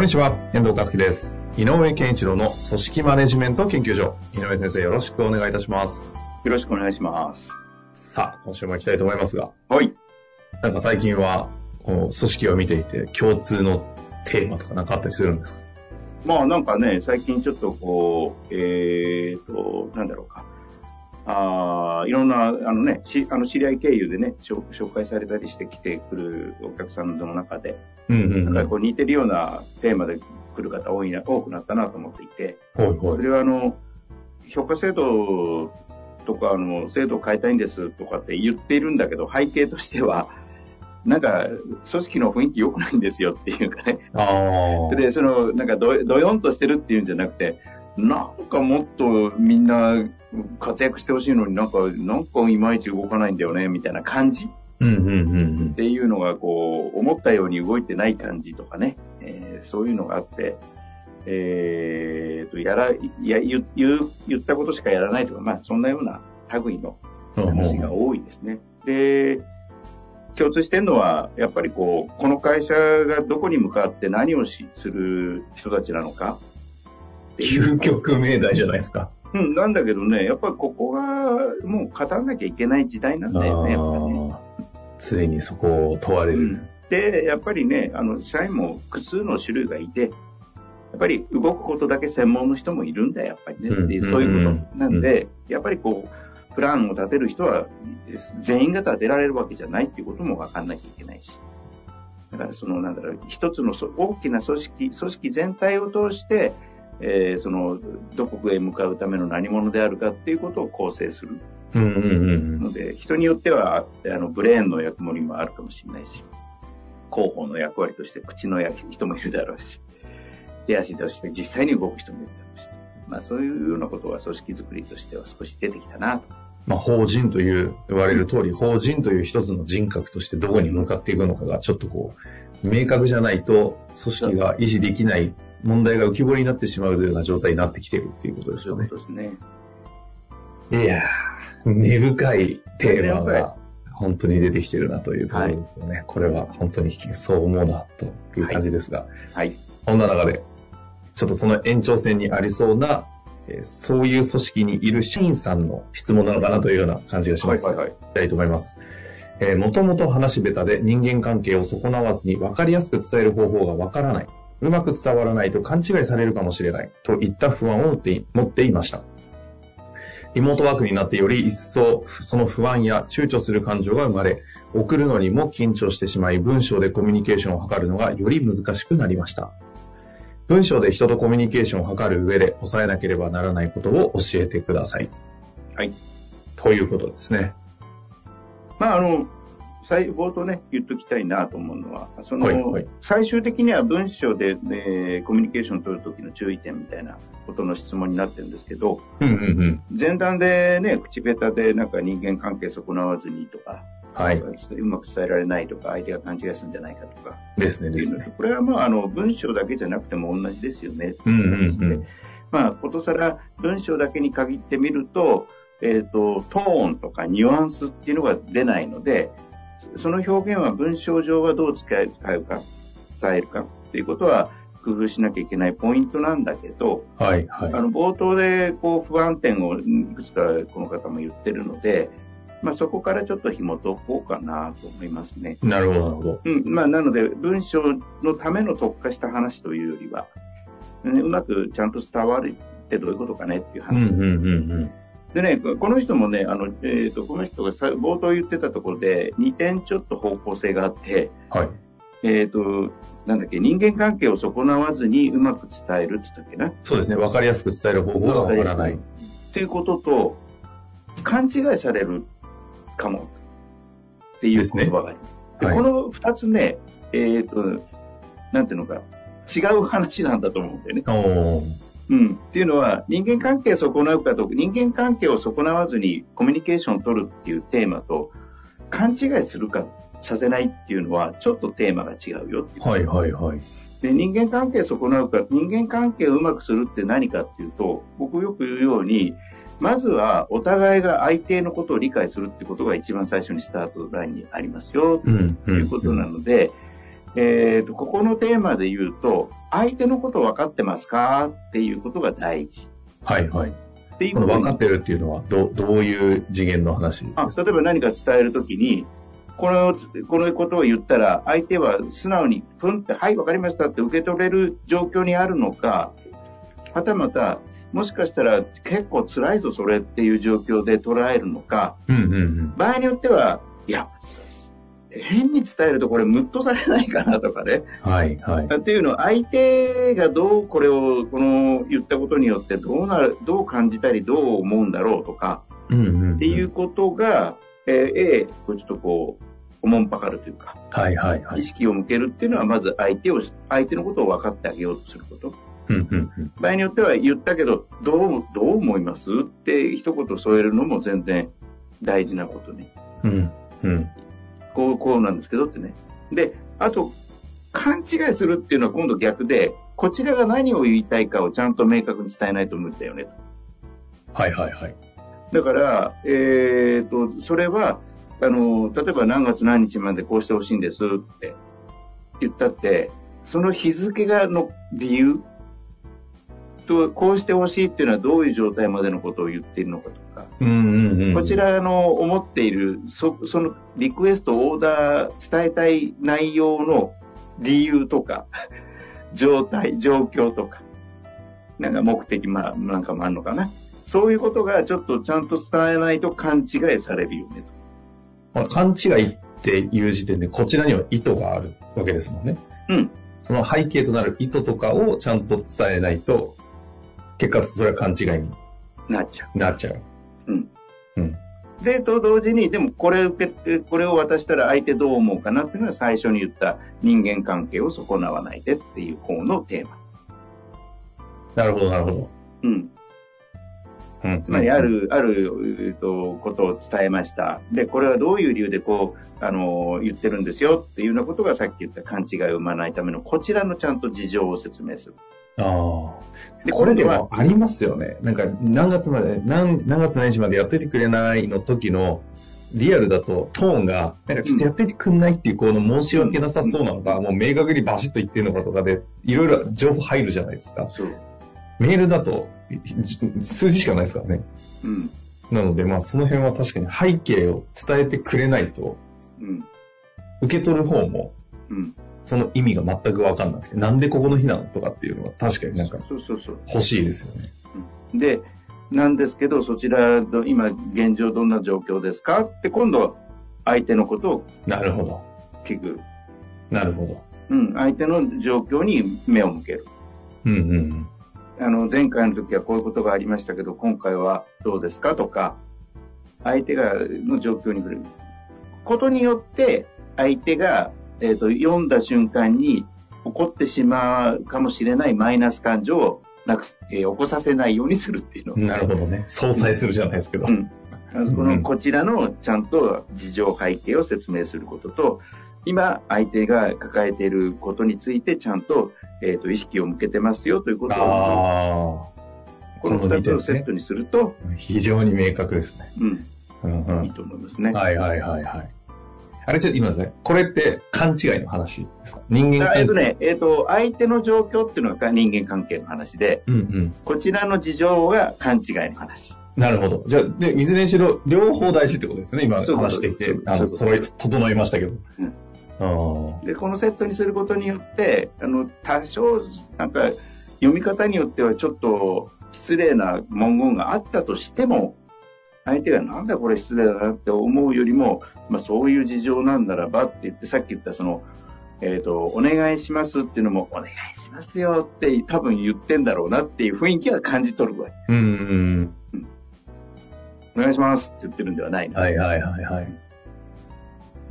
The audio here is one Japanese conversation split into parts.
こんにちは、遠藤和樹です。井上健一郎の組織マネジメント研究所。井上先生、よろしくお願いいたします。よろしくお願いします。さあ、今週も行きたいと思いますが、はい。なんか最近は、この組織を見ていて、共通のテーマとかなんかあったりするんですか？まあなんかね、最近ちょっとこう、えーと、なんだろうか。あーいろんな、あのね、しあの知り合い経由でね、紹紹介されたりして来てくるお客さんの中で、うんうんうん。なんかこう似てるようなテーマで来る方多いな、多くなったなと思っていて、ほいほい。それはあの、評価制度とか、あの、制度を変えたいんですとかって言っているんだけど、背景としては、なんか、組織の雰囲気良くないんですよっていうかね。で、その、なんかど、どよんとしてるっていうんじゃなくて、なんかもっとみんな活躍してほしいのになんか、なんかいまいち動かないんだよね、みたいな感じ？っうんうんうんていうのが、こう、思ったように動いてない感じとかね、えーそういうのがあって、えーと、やら、いや、言う、言ったことしかやらないとか、まあ、そんなような類のうん。話が多いですね。で、共通してるのは、やっぱりこう、この会社がどこに向かって何をしする人たちなのか究極命題じゃないですか。うん、なんだけどね、やっぱりここがもう語らなきゃいけない時代なんだよね、やっぱりね。常にそこを問われる。うんで、やっぱりね、あの、社員も複数の種類がいて、やっぱり動くことだけ専門の人もいるんだよ、やっぱりね。そういうことなんで、やっぱりこう、プランを立てる人は全員が立てられるわけじゃないっていうことも分かんなきゃいけないし。だからその、なんだろう、一つのそ大きな組織、組織全体を通して、えーその、どこへ向かうための何者であるかっていうことを構成する。ので、人によっては、あの、ブレーンの役割もあるかもしれないし、広報の役割として口の役人もいるだろうし、手足として実際に動く人もいるだろうし、まあそういうようなことは組織づくりとしては少し出てきたなと。まあ、法人という、言われる通り、法人という一つの人格としてどこに向かっていくのかが、ちょっとこう、明確じゃないと、組織が維持できない問題が浮き彫りになってしまうような状態になってきているっていうことですよね。そうですね。いやー、根深いテーマが本当に出てきてるなというところですよね。これは本当にそう思うなという感じですが、はい。そんな中で、ちょっとその延長線にありそうな、えーそういう組織にいる社員さんの質問なのかなというような感じがします。はいはいはい。いきたいと思います。えー、もともと話下手で人間関係を損なわずに分かりやすく伝える方法が分からない。うまく伝わらないと勘違いされるかもしれない。といった不安を持っていました。リモートワークになってより一層その不安や躊躇する感情が生まれ、送るのにも緊張してしまい、文章でコミュニケーションを図るのがより難しくなりました。文章で人とコミュニケーションを図る上で抑えなければならないことを教えてください。はい。ということですね。まああの、最冒頭ね、言っときたいなと思うのは、その、はいはい最終的には文章で、えーコミュニケーションを取るときの注意点みたいなことの質問になってるんですけど、うんうんうん。前段でね、口下手でなんか人間関係損なわずにとか、はい。うまく伝えられないとか、相手が勘違いするんじゃないかとか、ですね、ですね。これはまあ、あの、文章だけじゃなくても同じですよね。うんうんうん。まあ、ことさら文章だけに限ってみると、えっ、と、トーンとかニュアンスっていうのが出ないので、その表現は文章上はどう使うか、伝えるかっていうことは工夫しなきゃいけないポイントなんだけど、はい、はい。あの、冒頭で、こう、不安点をいくつかこの方も言ってるので、まあ、そこからちょっと紐解こうかなと思いますね。なるほど、なるほど。うん。まあ、なので、文章のための特化した話というよりは、ねうまくちゃんと伝わるってどういうことかねっていう話。うんうんうんうん。でね、この人もね、あの、えっ、と、この人がさ冒頭言ってたところで、2点ちょっと方向性があって、はい。えっ、と、なんだっけ、人間関係を損なわずにうまく伝えるって言ったっけな？そうですね。わかりやすく伝える方法がわからない。っていうことと、勘違いされるかもっていう言葉がある。ではいこの二つね、えっ、と、なんていうのか、違う話なんだと思うんだよね。うん。っていうのは、人間関係を損なうかと、人間関係を損なわずにコミュニケーションを取るっていうテーマと、勘違いするかさせないっていうのは、ちょっとテーマが違うよっていう。はいはいはい。で、人間関係を損なうか、人間関係をうまくするって何かっていうと、僕よく言うように、まずはお互いが相手のことを理解するってことが一番最初にスタートラインにありますよ、うん。ということなので、えーと、ここのテーマで言うと、相手のこと分かってますか？っていうことが大事。はいはい。っていうこの分かってるっていうのは、ど、どういう次元の話？あか例えば何か伝えるときに、この、このことを言ったら、相手は素直に、ふんって、はい、わかりましたって受け取れる状況にあるのか、はたまた、もしかしたら結構辛いぞ、それっていう状況で捉えるのか、うんうんうん。場合によっては、いや、変に伝えるとこれムッとされないかなとかね。はいはい。っていうのは、相手がどうこれを、この言ったことによってどうなる、どう感じたりどう思うんだろうとか、うんうんうん。っていうことが、えー、A、こうちょっとこう、おもんぱかるというか、はいはいはい意。識を向けるっていうのは、まず相手を、相手のことを分かってあげようとすること。うんうんうん。場合によっては言ったけど、どう、どう思いますって一言添えるのも全然大事なことね。うんうん。こう、こうなんですけどってね。で、あと、勘違いするっていうのは今度逆で、こちらが何を言いたいかをちゃんと明確に伝えないと無理だよね。はいはいはい。だから、えー、と、それは、あの、例えば何月何日までこうしてほしいんですって言ったって、その日付がの理由と、こうしてほしいっていうのはどういう状態までのことを言っているのかとか、うんうんうん。こちらの思っている、そそのリクエスト、オーダー、伝えたい内容の理由とか、状態、状況とか、なんか目的、まあ、なんかもあるのかな。そういうことがちょっとちゃんと伝えないと勘違いされるよねまあ勘違いっていう時点で、こちらには意図があるわけですもんね。と。うん。その背景となる意図とかをちゃんと伝えないと、結果それは勘違いになっちゃなっちゃう。う。ん。で、と同時に、でもこれ受けて、これを渡したら相手どう思うかなっていうのは最初に言った人間関係を損なわないでっていう方のテーマ。なるほどなるほど。うん。うん。つまりある、ある、と、ことを伝えました。で、これはどういう理由でこう、あの、言ってるんですよっていうようなことがさっき言った勘違いを生まないための、こちらのちゃんと事情を説明する。ああ。でこれでもありますよね。なんか何月まで、何何月何日までやっといてくれないの時の、リアルだとトーンが、なんかちょっとやっていてくんないっていう、この申し訳なさそうなのか、もう明確にバシッと言ってるのかとかで、いろいろ情報入るじゃないですか。そう。メールだと、数字しかないですからね。うん。なので、まあその辺は確かに背景を伝えてくれないと、うん。受け取る方も、うん。その意味が全くわかんなくて、なんでここの日なのとかっていうのは確かになんかそうそうそう。欲しいですよね。で、なんですけど、そちらの、今、現状どんな状況ですか？って、今度は相手のことをなるほど。聞く。なるほど。うん。相手の状況に目を向ける。うんうんうん。あの、前回の時はこういうことがありましたけど、今回はどうですかとか、相手が、の状況に触れる。ことによって、相手が、えっ、と、読んだ瞬間に起こってしまうかもしれないマイナス感情をなくす、えー起こさせないようにするっていうの。なるほどね。相殺するじゃないですけど。うん。あのこの、うんこちらのちゃんと事情背景を説明することと、今、相手が抱えていることについてちゃんと、えっ、と、意識を向けてますよということを、あこの二つをセットにすると、あ、非常に明確ですね。うん、うんういいと思いますね。ん。はいはいはいはい。あれちょっと今ですね、これって勘違いの話ですか？人間関係。あえっとね、えっ、と、相手の状況っていうのが人間関係の話で、うんうん。こちらの事情が勘違いの話。なるほど。じゃあ、で、いずれにしろ、両方大事ってことですね。今話してきてあの、揃い、整いましたけど。うんあで、このセットにすることによって、あの、多少、なんか、読み方によってはちょっと失礼な文言があったとしても、相手がなんだこれ失礼だなって思うよりも、まあそういう事情なんならばって言って、さっき言ったその、えっ、と、お願いしますっていうのも、お願いしますよって多分言ってんだろうなっていう雰囲気は感じ取るわけ。あ。うんうん。お願いしますって言ってるんではないの。はいはいはいはい。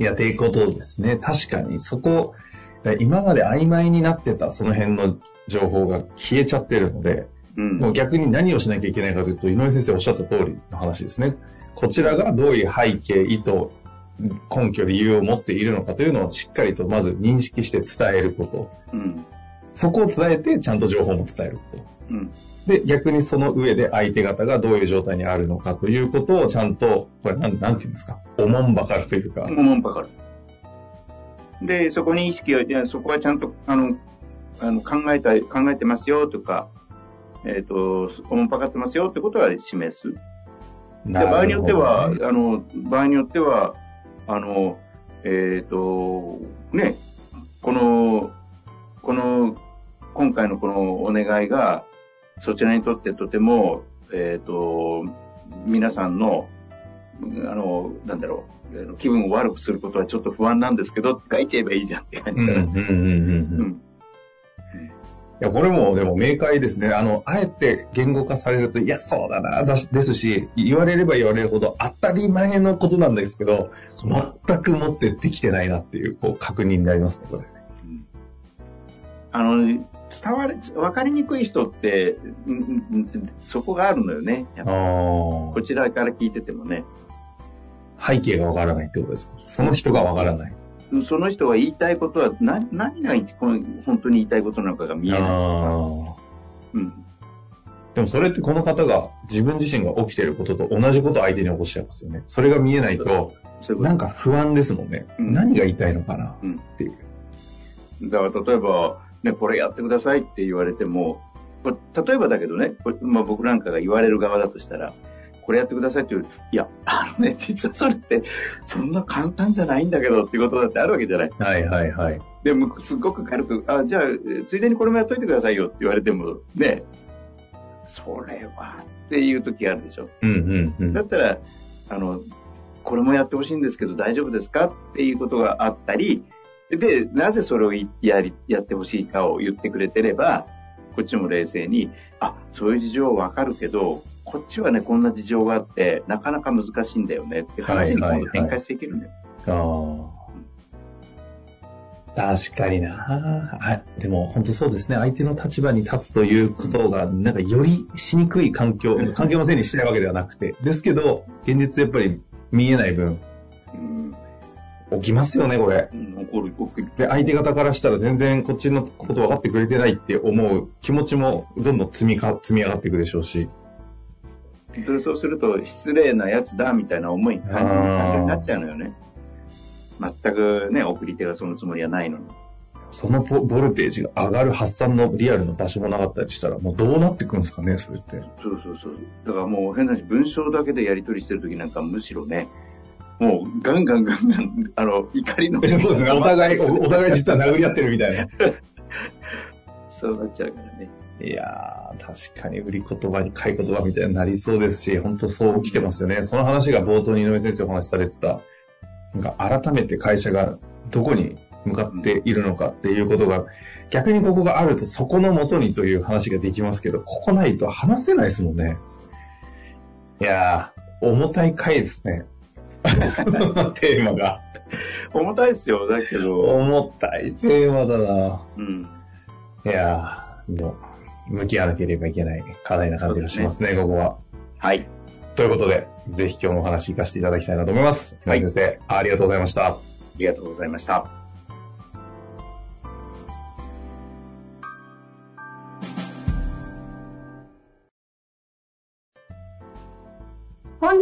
いや、っていうことですね。確かに、そこ、で今まで曖昧になってたその辺の情報が消えちゃってるので、うん。もう逆に何をしなきゃいけないかというと、井上先生おっしゃった通りの話ですね。こちらがどういう背景、意図、根拠、理由を持っているのかというのをしっかりとまず認識して伝えること。うん。そこを伝えて、ちゃんと情報も伝えること。うん。で、逆にその上で相手方がどういう状態にあるのかということをちゃんと、これなん、なんていうんですか、おもんばかるというか、おもんぱかる。で、そこに意識を、いや、そこはちゃんと、あの、あの考えた、考えてますよとか、えっ、と、おもんぱかってますよってことは示す。で場合によっては、あの、場合によっては、あの、えっ、と、ね、この、この、今回のこのお願いが、そちらにとってとても、えっ、と、皆さんの、あの、なんだろう、気分を悪くすることはちょっと不安なんですけど、書いちゃえばいいじゃんって感じだな。うんうんうんうんうん。うんいや、これもでも明快ですね。あの、あえて言語化されると、いや、そうだな、だしですし、言われれば言われるほど当たり前のことなんですけど、全くもってできてないなっていう、こう、確認になりますね、これ。うんあの、伝わる、わかりにくい人って、うんそこがあるのよね。こちらから聞いててもね。背景がわからないってことですか？その人がわからない。その人が言いたいことは何何が本当に言いたいことなのかが見えない。うん。でもそれってこの方が自分自身が起きてることと同じことを相手に起こしちゃいますよね。それが見えないと、なんか不安ですもんね。うん何が言いたいのかなうんっていう。だから例えば、ね、これやってくださいって言われても、これ例えばだけどね、これまあ、僕なんかが言われる側だとしたら、これやってくださいって言ういや、あのね、実はそれって、そんな簡単じゃないんだけどっていうことだってあるわけじゃない。はいはいはい。でも、すごく軽く、あ、じゃあ、えついでにこれもやっといてくださいよって言われても、ね、それはっていう時あるでしょ。うんうんうん。だったら、あの、これもやってほしいんですけど大丈夫ですかっていうことがあったり、で、なぜそれをいやり、やってほしいかを言ってくれてれば、こっちも冷静に、あ、そういう事情わかるけど、こっちはね、こんな事情があって、なかなか難しいんだよねって話に展開していけるんだよ。ああ。確かにな。あでも本当そうですね。相手の立場に立つということが、なんかよりしにくい環境、環境のせいにしてないわけではなくて。ですけど、現実やっぱり見えない分、うん、起きますよね、これ。うん怒る、怒る。で、相手方からしたら全然こっちのこと分かってくれてないって思う気持ちもどんどん積みか、積み上がっていくでしょうし。それそうすると、失礼なやつだみたいな思い、感じになっちゃうのよね。全くね、送り手がそのつもりはないのに。そのボボルテージが上がる発散のリアルの場所もなかったりしたら、もうどうなってくんですかね、それって。そうそうそう。だからもう変な話、文章だけでやり取りしてるときなんかむしろね、もうガンガンガンガン、あの、怒りの。そうですね。お互い、おお互い実は殴り合ってるみたいな。そうなっちゃうからね。いやー、確かに売り言葉に買い言葉みたいになりそうですし、本当そう起きてますよね。その話が冒頭に井上先生お話しされてた、なんか改めて会社がどこに向かっているのかっていうことが、逆にここがあるとそこの元にという話ができますけど、ここないと話せないですもんね。いやー、重たい回ですね。テーマが。重たいですよ。だけど、重たい。テーマだな。うん。い。やー、もう、向き合わなければい。けない。課題な感じがしますね、ここは。はい。とい。うことで、ぜひ今日のお話聞かせてい。ただきたい。なと思い。ます。はい。先生、ありがとうござい。ました。ありがとうござい。ました。